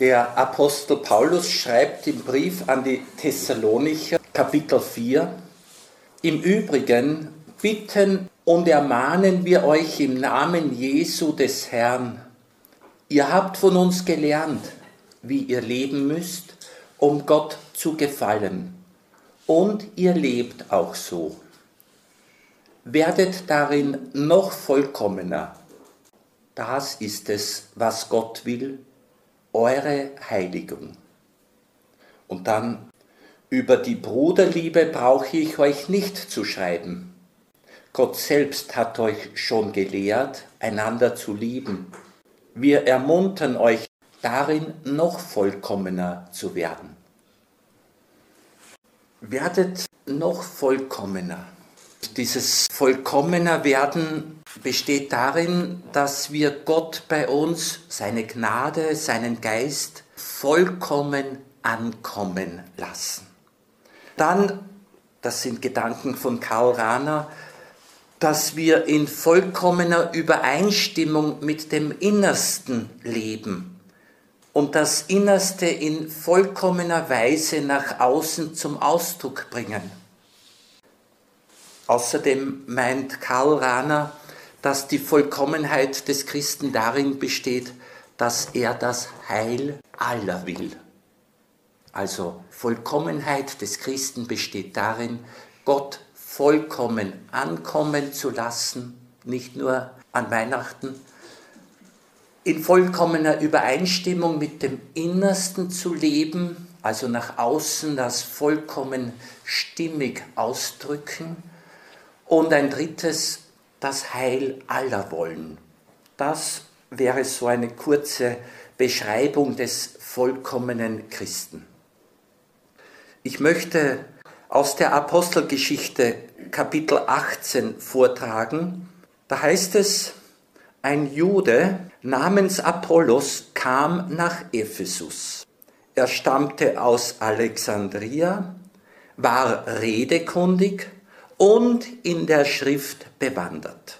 Der Apostel Paulus schreibt im Brief an die Thessalonicher, Kapitel 4, Im Übrigen bitten und ermahnen wir euch im Namen Jesu des Herrn. Ihr habt von uns gelernt, wie ihr leben müsst, um Gott zu gefallen. Und ihr lebt auch so. Werdet darin noch vollkommener. Das ist es, was Gott will eure Heiligung. Und dann, über die Bruderliebe brauche ich euch nicht zu schreiben. Gott selbst hat euch schon gelehrt, einander zu lieben. Wir ermuntern euch darin, noch vollkommener zu werden. Werdet noch vollkommener. Dieses vollkommener werden besteht darin, dass wir Gott bei uns, seine Gnade, seinen Geist vollkommen ankommen lassen. Dann, das sind Gedanken von Karl Rahner, dass wir in vollkommener Übereinstimmung mit dem Innersten leben und das Innerste in vollkommener Weise nach außen zum Ausdruck bringen. Außerdem meint Karl Rahner, dass die Vollkommenheit des Christen darin besteht, dass er das Heil aller will. Also Vollkommenheit des Christen besteht darin, Gott vollkommen ankommen zu lassen, nicht nur an Weihnachten, in vollkommener Übereinstimmung mit dem Innersten zu leben, also nach außen das vollkommen stimmig ausdrücken. Und ein drittes, das Heil aller wollen. Das wäre so eine kurze Beschreibung des vollkommenen Christen. Ich möchte aus der Apostelgeschichte Kapitel 18 vortragen. Da heißt es, ein Jude namens Apollos kam nach Ephesus. Er stammte aus Alexandria, war redekundig und in der Schrift bewandert.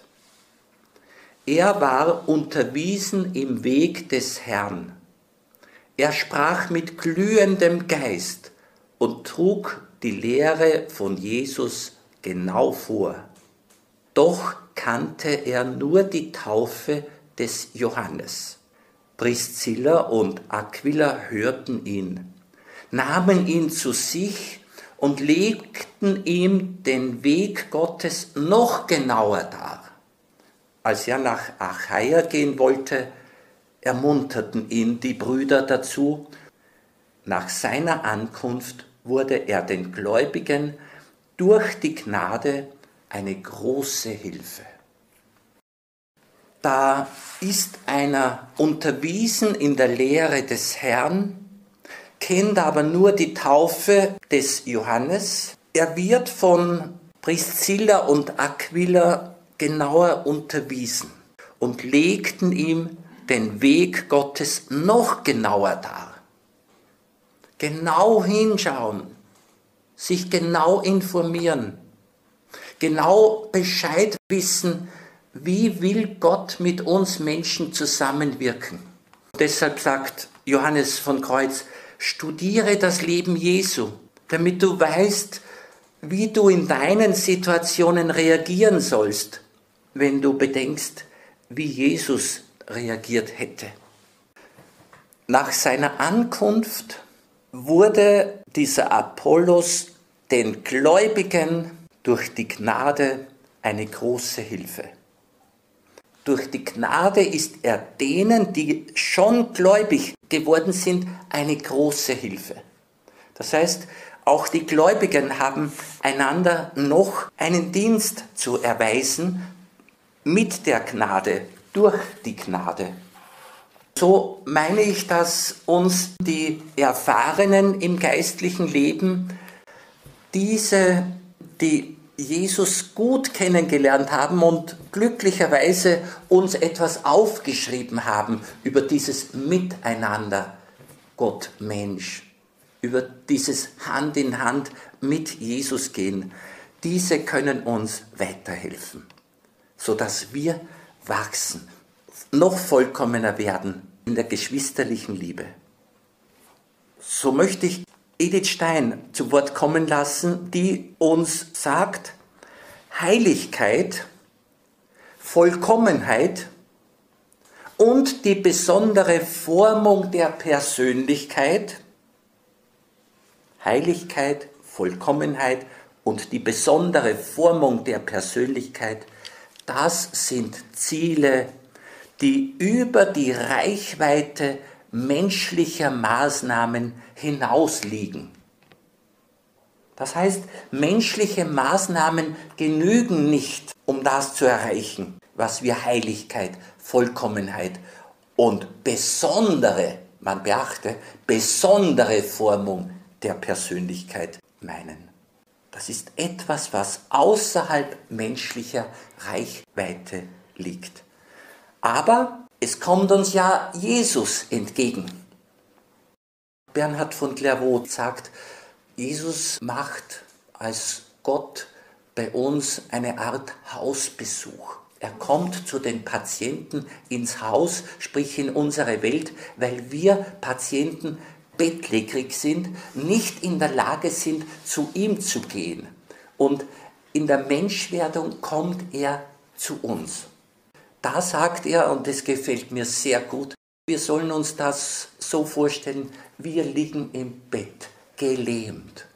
Er war unterwiesen im Weg des Herrn. Er sprach mit glühendem Geist und trug die Lehre von Jesus genau vor. Doch kannte er nur die Taufe des Johannes. Priscilla und Aquila hörten ihn, nahmen ihn zu sich und legten ihm den Weg Gottes noch genauer dar. Als er nach Achaia gehen wollte, ermunterten ihn die Brüder dazu. Nach seiner Ankunft wurde er den Gläubigen durch die Gnade eine große Hilfe. Da ist einer unterwiesen in der Lehre des Herrn, kennt aber nur die Taufe des Johannes. Er wird von Priscilla und Aquila genauer unterwiesen und legten ihm den Weg Gottes noch genauer dar. Genau hinschauen, sich genau informieren, genau Bescheid wissen, wie will Gott mit uns Menschen zusammenwirken. Deshalb sagt Johannes von Kreuz, Studiere das Leben Jesu, damit du weißt, wie du in deinen Situationen reagieren sollst, wenn du bedenkst, wie Jesus reagiert hätte. Nach seiner Ankunft wurde dieser Apollos den Gläubigen durch die Gnade eine große Hilfe. Durch die Gnade ist er denen, die schon gläubig geworden sind, eine große Hilfe. Das heißt, auch die Gläubigen haben einander noch einen Dienst zu erweisen mit der Gnade, durch die Gnade. So meine ich, dass uns die Erfahrenen im geistlichen Leben diese, die Jesus gut kennengelernt haben und glücklicherweise uns etwas aufgeschrieben haben über dieses Miteinander Gott Mensch, über dieses Hand in Hand mit Jesus gehen. Diese können uns weiterhelfen, sodass wir wachsen, noch vollkommener werden in der geschwisterlichen Liebe. So möchte ich Edith Stein zu Wort kommen lassen, die uns sagt, Heiligkeit, Vollkommenheit und die besondere Formung der Persönlichkeit, Heiligkeit, Vollkommenheit und die besondere Formung der Persönlichkeit, das sind Ziele, die über die Reichweite menschlicher Maßnahmen hinausliegen. Das heißt, menschliche Maßnahmen genügen nicht, um das zu erreichen, was wir Heiligkeit, Vollkommenheit und besondere, man beachte, besondere Formung der Persönlichkeit meinen. Das ist etwas, was außerhalb menschlicher Reichweite liegt. Aber es kommt uns ja Jesus entgegen. Bernhard von Clairvaux sagt, Jesus macht als Gott bei uns eine Art Hausbesuch. Er kommt zu den Patienten ins Haus, sprich in unsere Welt, weil wir Patienten bettlägerig sind, nicht in der Lage sind, zu ihm zu gehen. Und in der Menschwerdung kommt er zu uns. Da sagt er, und das gefällt mir sehr gut, wir sollen uns das so vorstellen, wir liegen im Bett, gelähmt.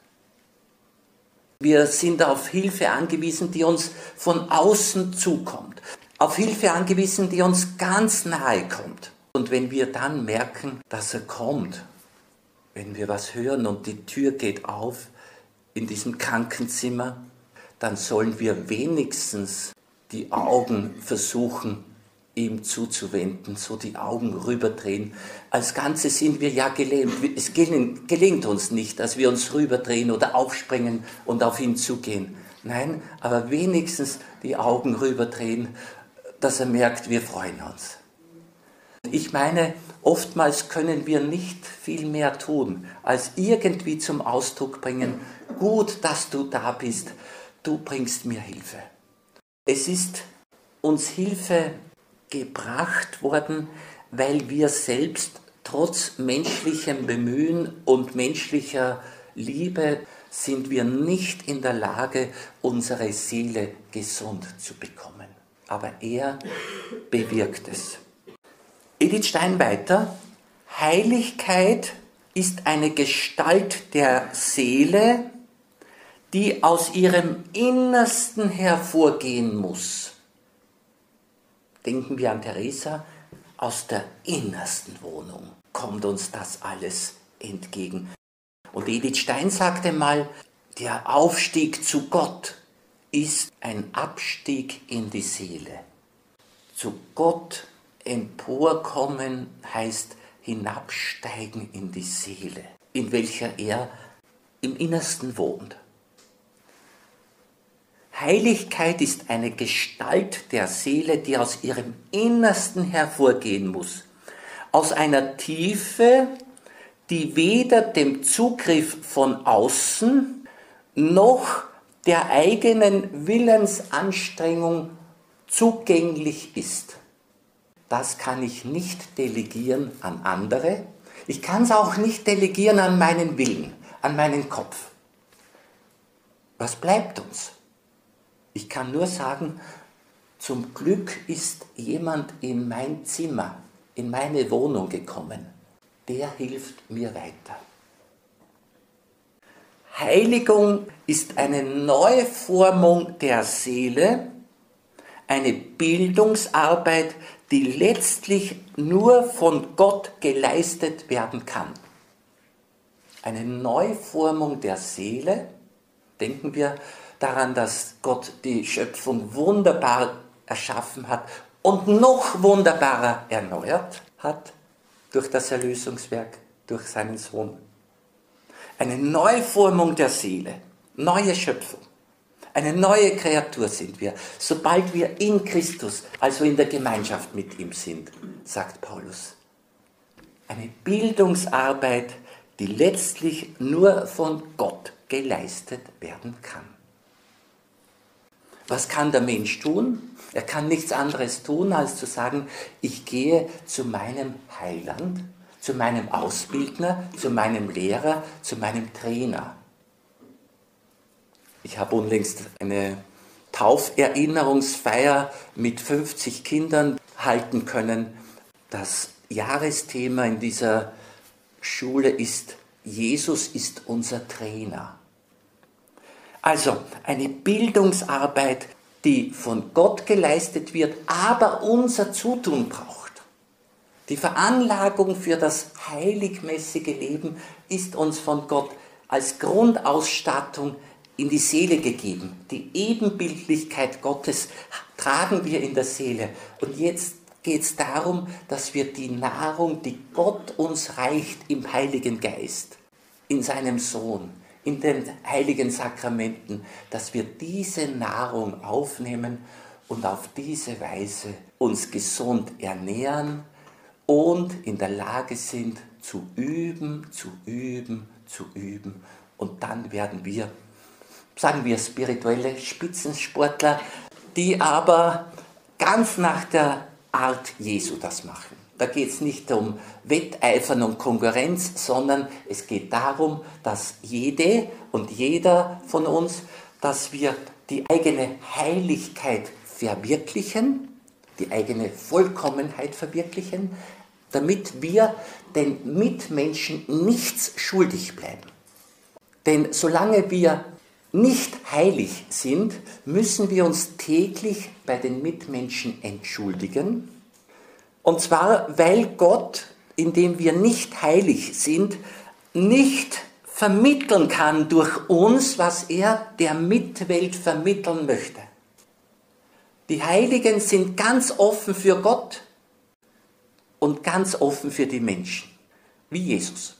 Wir sind auf Hilfe angewiesen, die uns von außen zukommt. Auf Hilfe angewiesen, die uns ganz nahe kommt. Und wenn wir dann merken, dass er kommt wenn wir was hören und die Tür geht auf in diesem Krankenzimmer, dann sollen wir wenigstens die Augen versuchen, ihm zuzuwenden, so die Augen rüberdrehen. Als Ganze sind wir ja gelähmt. Es gelingt uns nicht, dass wir uns rüberdrehen oder aufspringen und auf ihn zugehen. Nein, aber wenigstens die Augen rüberdrehen, dass er merkt, wir freuen uns. Ich meine, oftmals können wir nicht viel mehr tun, als irgendwie zum Ausdruck bringen, gut, dass du da bist, du bringst mir Hilfe. Es ist uns Hilfe gebracht worden, weil wir selbst trotz menschlichem Bemühen und menschlicher Liebe sind wir nicht in der Lage, unsere Seele gesund zu bekommen. Aber er bewirkt es. Edith Stein weiter, Heiligkeit ist eine Gestalt der Seele, die aus ihrem Innersten hervorgehen muss. Denken wir an Theresa, aus der innersten Wohnung kommt uns das alles entgegen. Und Edith Stein sagte mal, der Aufstieg zu Gott ist ein Abstieg in die Seele. Zu Gott Emporkommen heißt hinabsteigen in die Seele, in welcher er im Innersten wohnt. Heiligkeit ist eine Gestalt der Seele, die aus ihrem Innersten hervorgehen muss. Aus einer Tiefe, die weder dem Zugriff von außen noch der eigenen Willensanstrengung zugänglich ist das kann ich nicht delegieren an andere. Ich kann es auch nicht delegieren an meinen Willen, an meinen Kopf. Was bleibt uns? Ich kann nur sagen, zum Glück ist jemand in mein Zimmer, in meine Wohnung gekommen. Der hilft mir weiter. Heiligung ist eine Neuformung der Seele, eine Bildungsarbeit, die letztlich nur von Gott geleistet werden kann. Eine Neuformung der Seele. Denken wir daran, dass Gott die Schöpfung wunderbar erschaffen hat und noch wunderbarer erneuert hat durch das Erlösungswerk, durch seinen Sohn. Eine Neuformung der Seele, neue Schöpfung. Eine neue Kreatur sind wir, sobald wir in Christus, also in der Gemeinschaft mit ihm sind, sagt Paulus. Eine Bildungsarbeit, die letztlich nur von Gott geleistet werden kann. Was kann der Mensch tun? Er kann nichts anderes tun, als zu sagen, ich gehe zu meinem Heiland, zu meinem Ausbildner, zu meinem Lehrer, zu meinem Trainer. Ich habe unlängst eine Tauferinnerungsfeier mit 50 Kindern halten können. Das Jahresthema in dieser Schule ist, Jesus ist unser Trainer. Also eine Bildungsarbeit, die von Gott geleistet wird, aber unser Zutun braucht. Die Veranlagung für das heiligmäßige Leben ist uns von Gott als Grundausstattung in die Seele gegeben. Die Ebenbildlichkeit Gottes tragen wir in der Seele. Und jetzt geht es darum, dass wir die Nahrung, die Gott uns reicht im Heiligen Geist, in seinem Sohn, in den heiligen Sakramenten, dass wir diese Nahrung aufnehmen und auf diese Weise uns gesund ernähren und in der Lage sind zu üben, zu üben, zu üben. Und dann werden wir, sagen wir, spirituelle Spitzensportler, die aber ganz nach der Art Jesu das machen. Da geht es nicht um Wetteifern und Konkurrenz, sondern es geht darum, dass jede und jeder von uns, dass wir die eigene Heiligkeit verwirklichen, die eigene Vollkommenheit verwirklichen, damit wir den Mitmenschen nichts schuldig bleiben. Denn solange wir nicht heilig sind, müssen wir uns täglich bei den Mitmenschen entschuldigen und zwar, weil Gott, indem wir nicht heilig sind, nicht vermitteln kann durch uns, was er der Mitwelt vermitteln möchte. Die Heiligen sind ganz offen für Gott und ganz offen für die Menschen, wie Jesus.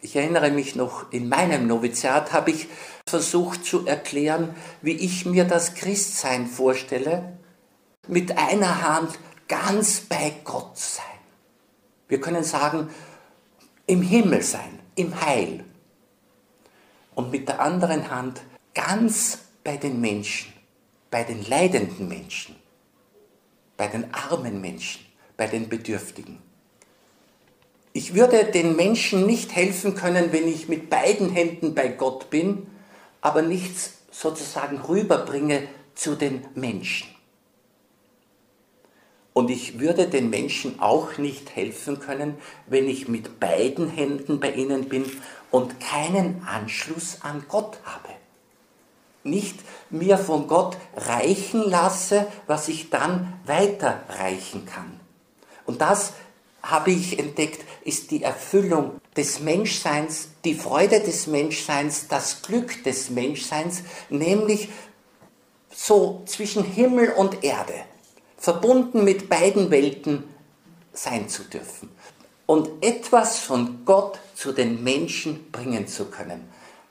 Ich erinnere mich noch, in meinem Noviziat habe ich versucht zu erklären, wie ich mir das Christsein vorstelle. Mit einer Hand ganz bei Gott sein. Wir können sagen, im Himmel sein, im Heil. Und mit der anderen Hand ganz bei den Menschen, bei den leidenden Menschen, bei den armen Menschen, bei den Bedürftigen. Ich würde den Menschen nicht helfen können, wenn ich mit beiden Händen bei Gott bin, aber nichts sozusagen rüberbringe zu den Menschen. Und ich würde den Menschen auch nicht helfen können, wenn ich mit beiden Händen bei ihnen bin und keinen Anschluss an Gott habe. Nicht mir von Gott reichen lasse, was ich dann weiterreichen kann. Und das habe ich entdeckt, ist die Erfüllung des Menschseins, die Freude des Menschseins, das Glück des Menschseins, nämlich so zwischen Himmel und Erde verbunden mit beiden Welten sein zu dürfen und etwas von Gott zu den Menschen bringen zu können.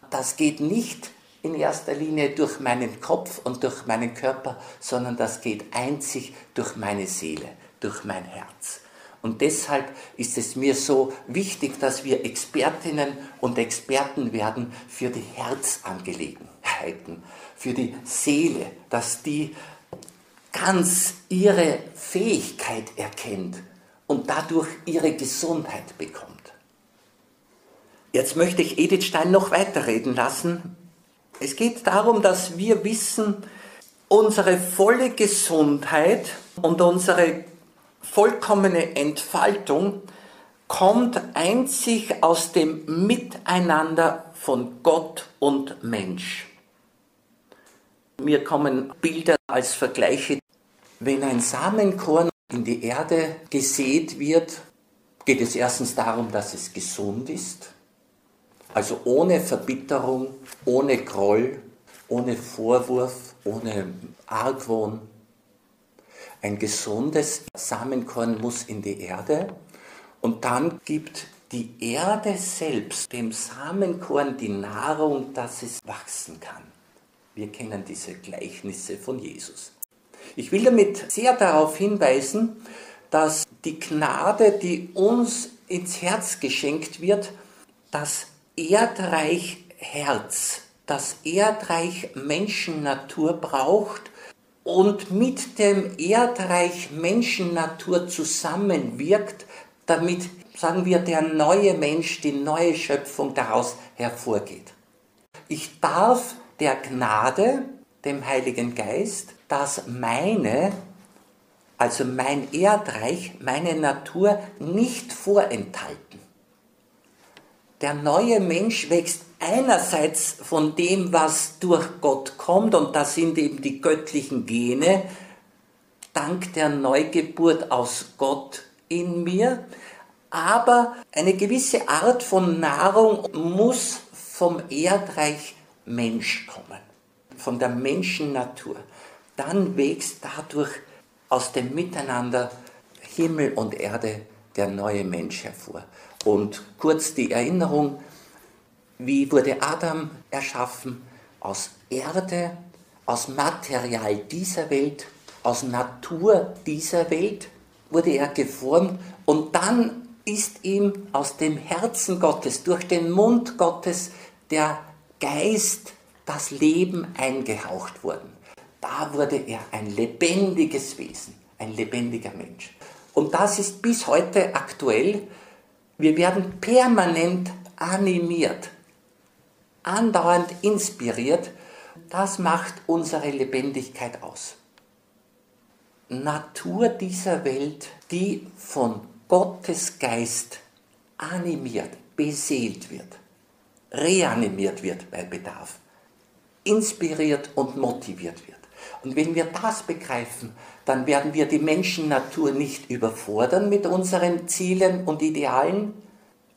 Das geht nicht in erster Linie durch meinen Kopf und durch meinen Körper, sondern das geht einzig durch meine Seele, durch mein Herz. Und deshalb ist es mir so wichtig, dass wir Expertinnen und Experten werden für die Herzangelegenheiten, für die Seele, dass die ganz ihre Fähigkeit erkennt und dadurch ihre Gesundheit bekommt. Jetzt möchte ich Edith Stein noch weiterreden lassen. Es geht darum, dass wir wissen, unsere volle Gesundheit und unsere vollkommene Entfaltung kommt einzig aus dem Miteinander von Gott und Mensch. Mir kommen Bilder als Vergleiche. Wenn ein Samenkorn in die Erde gesät wird, geht es erstens darum, dass es gesund ist, also ohne Verbitterung, ohne Groll, ohne Vorwurf, ohne Argwohn. Ein gesundes Samenkorn muss in die Erde und dann gibt die Erde selbst dem Samenkorn die Nahrung, dass es wachsen kann. Wir kennen diese Gleichnisse von Jesus. Ich will damit sehr darauf hinweisen, dass die Gnade, die uns ins Herz geschenkt wird, das Erdreich Herz, das Erdreich Menschennatur braucht und mit dem Erdreich Menschennatur zusammenwirkt, damit, sagen wir, der neue Mensch, die neue Schöpfung daraus hervorgeht. Ich darf der Gnade, dem Heiligen Geist, das meine, also mein Erdreich, meine Natur nicht vorenthalten. Der neue Mensch wächst einerseits von dem, was durch Gott kommt, und das sind eben die göttlichen Gene, dank der Neugeburt aus Gott in mir, aber eine gewisse Art von Nahrung muss vom Erdreich Mensch kommen, von der Menschennatur. Dann wächst dadurch aus dem Miteinander Himmel und Erde der neue Mensch hervor. Und kurz die Erinnerung, wie wurde Adam erschaffen? Aus Erde, aus Material dieser Welt, aus Natur dieser Welt wurde er geformt und dann ist ihm aus dem Herzen Gottes, durch den Mund Gottes, der Geist, das Leben eingehaucht worden. Da wurde er ein lebendiges Wesen, ein lebendiger Mensch. Und das ist bis heute aktuell. Wir werden permanent animiert, andauernd inspiriert. Das macht unsere Lebendigkeit aus. Natur dieser Welt, die von Gottes Geist animiert, beseelt wird, reanimiert wird bei Bedarf, inspiriert und motiviert wird. Und wenn wir das begreifen, dann werden wir die Menschennatur nicht überfordern mit unseren Zielen und Idealen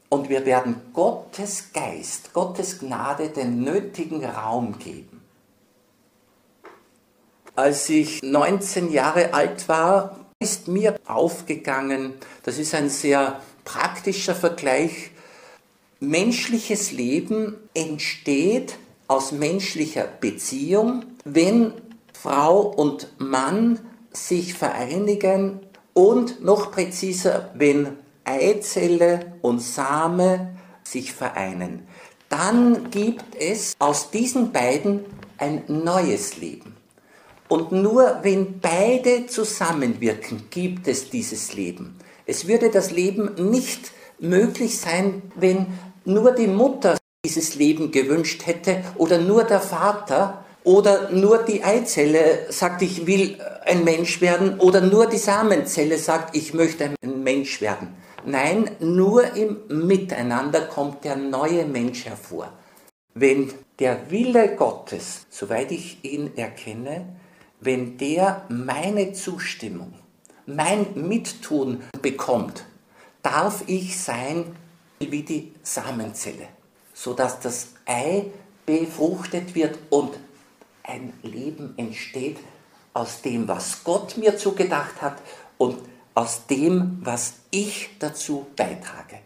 und wir werden Gottes Geist, Gottes Gnade den nötigen Raum geben. Als ich 19 Jahre alt war, ist mir aufgegangen, das ist ein sehr praktischer Vergleich, menschliches Leben entsteht aus menschlicher Beziehung, wenn Frau und Mann sich vereinigen und noch präziser, wenn Eizelle und Same sich vereinen. Dann gibt es aus diesen beiden ein neues Leben. Und nur wenn beide zusammenwirken, gibt es dieses Leben. Es würde das Leben nicht möglich sein, wenn nur die Mutter dieses Leben gewünscht hätte oder nur der Vater oder nur die Eizelle sagt, ich will ein Mensch werden oder nur die Samenzelle sagt, ich möchte ein Mensch werden. Nein, nur im Miteinander kommt der neue Mensch hervor. Wenn der Wille Gottes, soweit ich ihn erkenne, wenn der meine Zustimmung, mein Mittun bekommt, darf ich sein wie die Samenzelle, sodass das Ei befruchtet wird und ein Leben entsteht aus dem, was Gott mir zugedacht hat und aus dem, was ich dazu beitrage.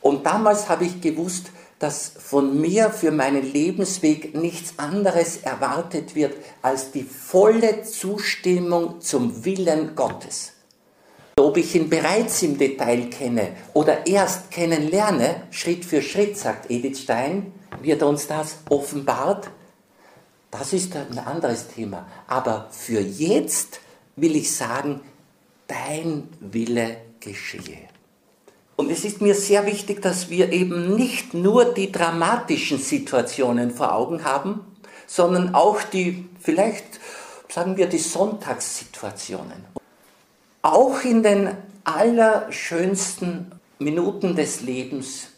Und damals habe ich gewusst, dass von mir für meinen Lebensweg nichts anderes erwartet wird als die volle Zustimmung zum Willen Gottes. Ob ich ihn bereits im Detail kenne oder erst kennenlerne, Schritt für Schritt, sagt Edith Stein, wird uns das offenbart, das ist ein anderes Thema. Aber für jetzt will ich sagen, dein Wille geschehe. Und es ist mir sehr wichtig, dass wir eben nicht nur die dramatischen Situationen vor Augen haben, sondern auch die, vielleicht sagen wir, die Sonntagssituationen. Auch in den allerschönsten Minuten des Lebens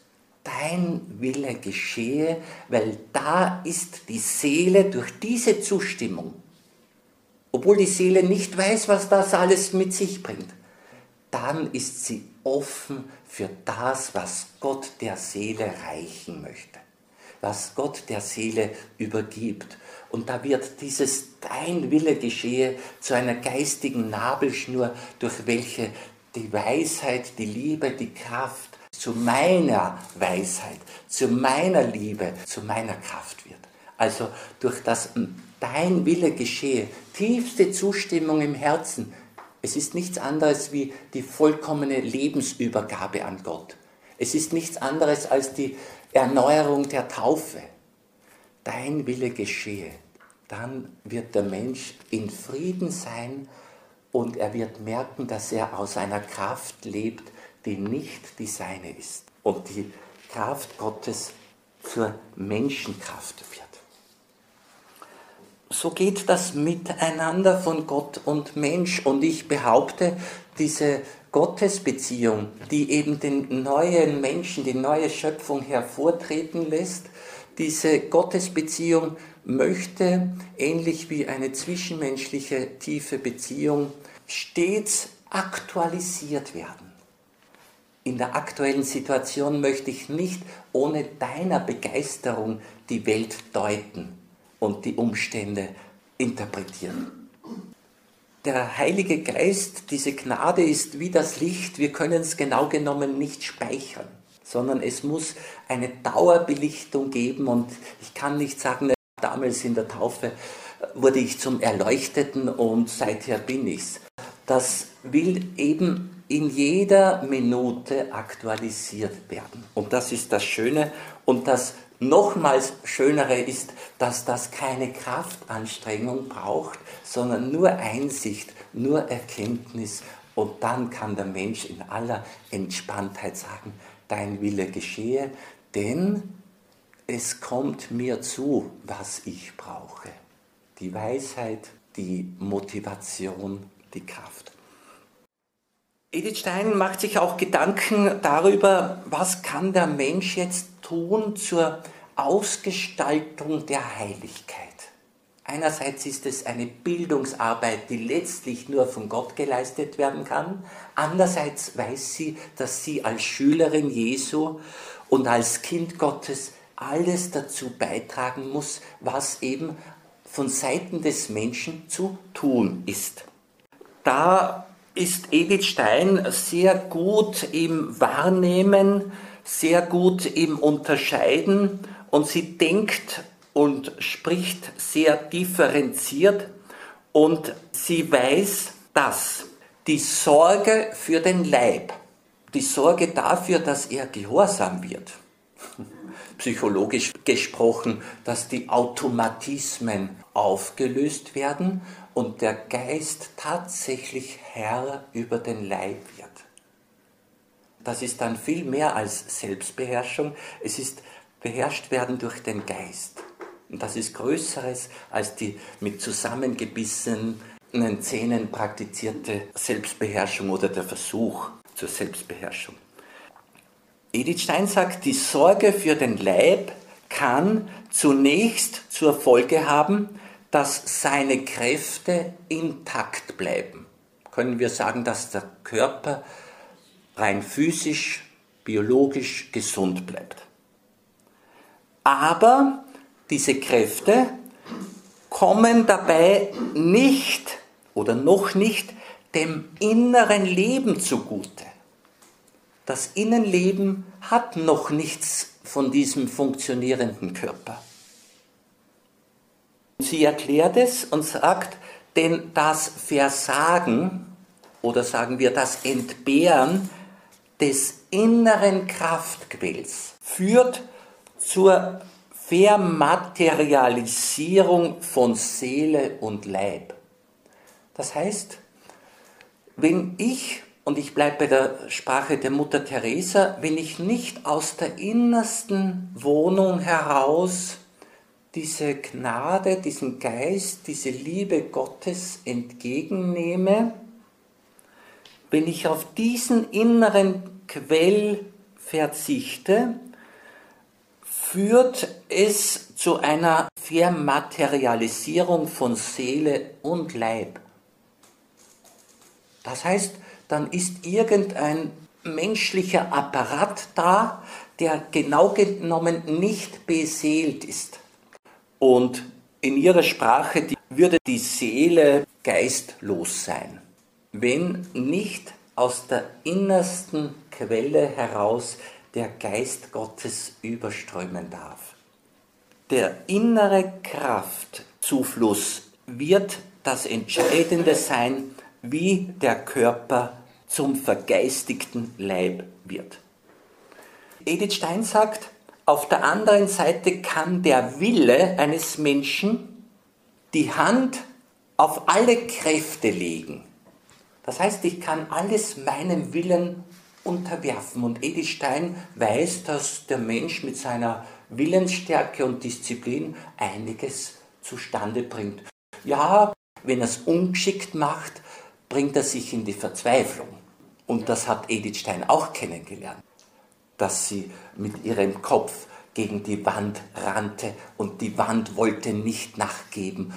dein Wille geschehe, weil da ist die Seele durch diese Zustimmung, obwohl die Seele nicht weiß, was das alles mit sich bringt, dann ist sie offen für das, was Gott der Seele reichen möchte, was Gott der Seele übergibt. Und da wird dieses Dein Wille geschehe zu einer geistigen Nabelschnur, durch welche die Weisheit, die Liebe, die Kraft, zu meiner Weisheit, zu meiner Liebe, zu meiner Kraft wird. Also durch das dein Wille geschehe, tiefste Zustimmung im Herzen. Es ist nichts anderes wie die vollkommene Lebensübergabe an Gott. Es ist nichts anderes als die Erneuerung der Taufe. Dein Wille geschehe. Dann wird der Mensch in Frieden sein und er wird merken, dass er aus einer Kraft lebt, die nicht die seine ist und die Kraft Gottes zur Menschenkraft wird. So geht das miteinander von Gott und Mensch und ich behaupte, diese Gottesbeziehung, die eben den neuen Menschen, die neue Schöpfung hervortreten lässt, diese Gottesbeziehung möchte, ähnlich wie eine zwischenmenschliche tiefe Beziehung, stets aktualisiert werden. In der aktuellen Situation möchte ich nicht ohne deiner Begeisterung die Welt deuten und die Umstände interpretieren. Der Heilige Geist, diese Gnade ist wie das Licht, wir können es genau genommen nicht speichern, sondern es muss eine Dauerbelichtung geben und ich kann nicht sagen, damals in der Taufe wurde ich zum Erleuchteten und seither bin ich's. Das will eben in jeder Minute aktualisiert werden. Und das ist das Schöne. Und das nochmals Schönere ist, dass das keine Kraftanstrengung braucht, sondern nur Einsicht, nur Erkenntnis. Und dann kann der Mensch in aller Entspanntheit sagen, dein Wille geschehe, denn es kommt mir zu, was ich brauche. Die Weisheit, die Motivation, die Kraft. Edith Stein macht sich auch Gedanken darüber, was kann der Mensch jetzt tun zur Ausgestaltung der Heiligkeit. Einerseits ist es eine Bildungsarbeit, die letztlich nur von Gott geleistet werden kann. Andererseits weiß sie, dass sie als Schülerin Jesu und als Kind Gottes alles dazu beitragen muss, was eben von Seiten des Menschen zu tun ist. Da ist Edith Stein sehr gut im Wahrnehmen, sehr gut im Unterscheiden und sie denkt und spricht sehr differenziert und sie weiß, dass die Sorge für den Leib, die Sorge dafür, dass er gehorsam wird, psychologisch gesprochen, dass die Automatismen aufgelöst werden und der Geist tatsächlich Herr über den Leib wird. Das ist dann viel mehr als Selbstbeherrschung, es ist beherrscht werden durch den Geist. Und das ist Größeres als die mit zusammengebissenen Zähnen praktizierte Selbstbeherrschung oder der Versuch zur Selbstbeherrschung. Edith Stein sagt, die Sorge für den Leib kann zunächst zur Folge haben, dass seine Kräfte intakt bleiben. Können wir sagen, dass der Körper rein physisch, biologisch gesund bleibt. Aber diese Kräfte kommen dabei nicht oder noch nicht dem inneren Leben zugute. Das Innenleben hat noch nichts von diesem funktionierenden Körper. Sie erklärt es und sagt, denn das Versagen oder sagen wir das Entbehren des inneren Kraftquells führt zur Vermaterialisierung von Seele und Leib. Das heißt, wenn ich, und ich bleibe bei der Sprache der Mutter Teresa, wenn ich nicht aus der innersten Wohnung heraus diese Gnade, diesen Geist, diese Liebe Gottes entgegennehme, wenn ich auf diesen inneren Quell verzichte, führt es zu einer Vermaterialisierung von Seele und Leib. Das heißt, dann ist irgendein menschlicher Apparat da, der genau genommen nicht beseelt ist. Und in ihrer Sprache die, würde die Seele geistlos sein, wenn nicht aus der innersten Quelle heraus der Geist Gottes überströmen darf. Der innere Kraftzufluss wird das Entscheidende sein, wie der Körper zum vergeistigten Leib wird. Edith Stein sagt, auf der anderen Seite kann der Wille eines Menschen die Hand auf alle Kräfte legen. Das heißt, ich kann alles meinem Willen unterwerfen. Und Edith Stein weiß, dass der Mensch mit seiner Willensstärke und Disziplin einiges zustande bringt. Ja, wenn er es ungeschickt macht, bringt er sich in die Verzweiflung. Und das hat Edith Stein auch kennengelernt, dass sie mit ihrem Kopf gegen die Wand rannte und die Wand wollte nicht nachgeben.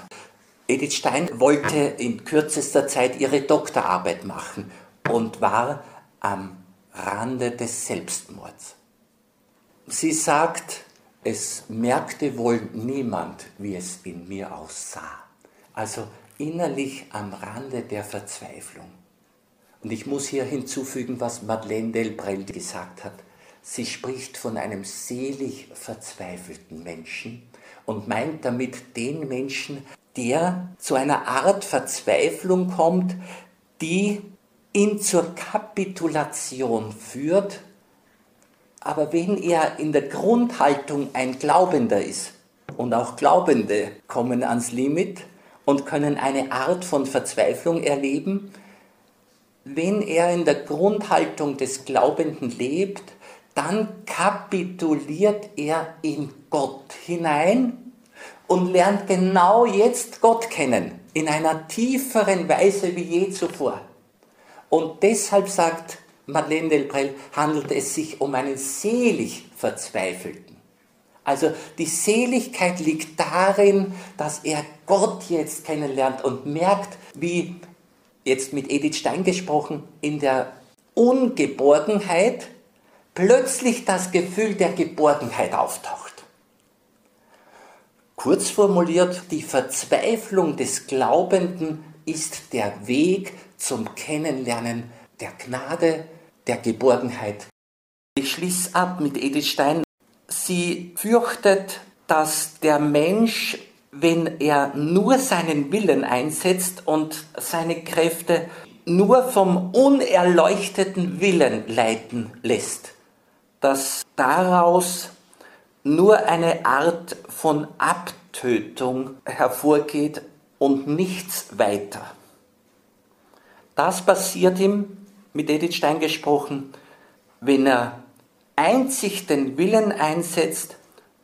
Edith Stein wollte in kürzester Zeit ihre Doktorarbeit machen und war am Rande des Selbstmords. Sie sagt, es merkte wohl niemand, wie es in mir aussah. Also innerlich am Rande der Verzweiflung. Und ich muss hier hinzufügen, was Madeleine Delbrel gesagt hat. Sie spricht von einem selig verzweifelten Menschen und meint damit den Menschen, der zu einer Art Verzweiflung kommt, die ihn zur Kapitulation führt, aber wenn er in der Grundhaltung ein Glaubender ist, und auch Glaubende kommen ans Limit und können eine Art von Verzweiflung erleben, wenn er in der Grundhaltung des Glaubenden lebt, dann kapituliert er in Gott hinein und lernt genau jetzt Gott kennen, in einer tieferen Weise wie je zuvor. Und deshalb sagt Madeleine Delbrel, handelt es sich um einen selig Verzweifelten. Also die Seligkeit liegt darin, dass er Gott jetzt kennenlernt und merkt, wie jetzt mit Edith Stein gesprochen, in der Ungeborgenheit plötzlich das Gefühl der Geborgenheit auftaucht. Kurz formuliert, die Verzweiflung des Glaubenden ist der Weg zum Kennenlernen der Gnade, der Geborgenheit. Ich schließe ab mit Edith Stein. Sie fürchtet, dass der Mensch, wenn er nur seinen Willen einsetzt und seine Kräfte nur vom unerleuchteten Willen leiten lässt, dass daraus nur eine Art von Abtötung hervorgeht und nichts weiter. Das passiert ihm, mit Edith Stein gesprochen, wenn er einzig den Willen einsetzt,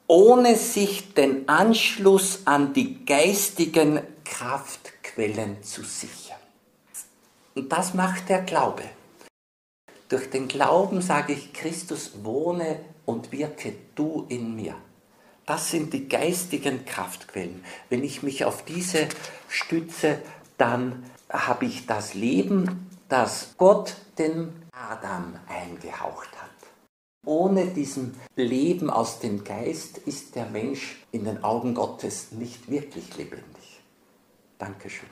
ohne sich den Anschluss an die geistigen Kraftquellen zu sichern. Und das macht der Glaube. Durch den Glauben sage ich, Christus wohne und wirke du in mir. Das sind die geistigen Kraftquellen. Wenn ich mich auf diese stütze, dann habe ich das Leben, das Gott dem Adam eingehaucht hat. Ohne diesem Leben aus dem Geist ist der Mensch in den Augen Gottes nicht wirklich lebendig. Dankeschön.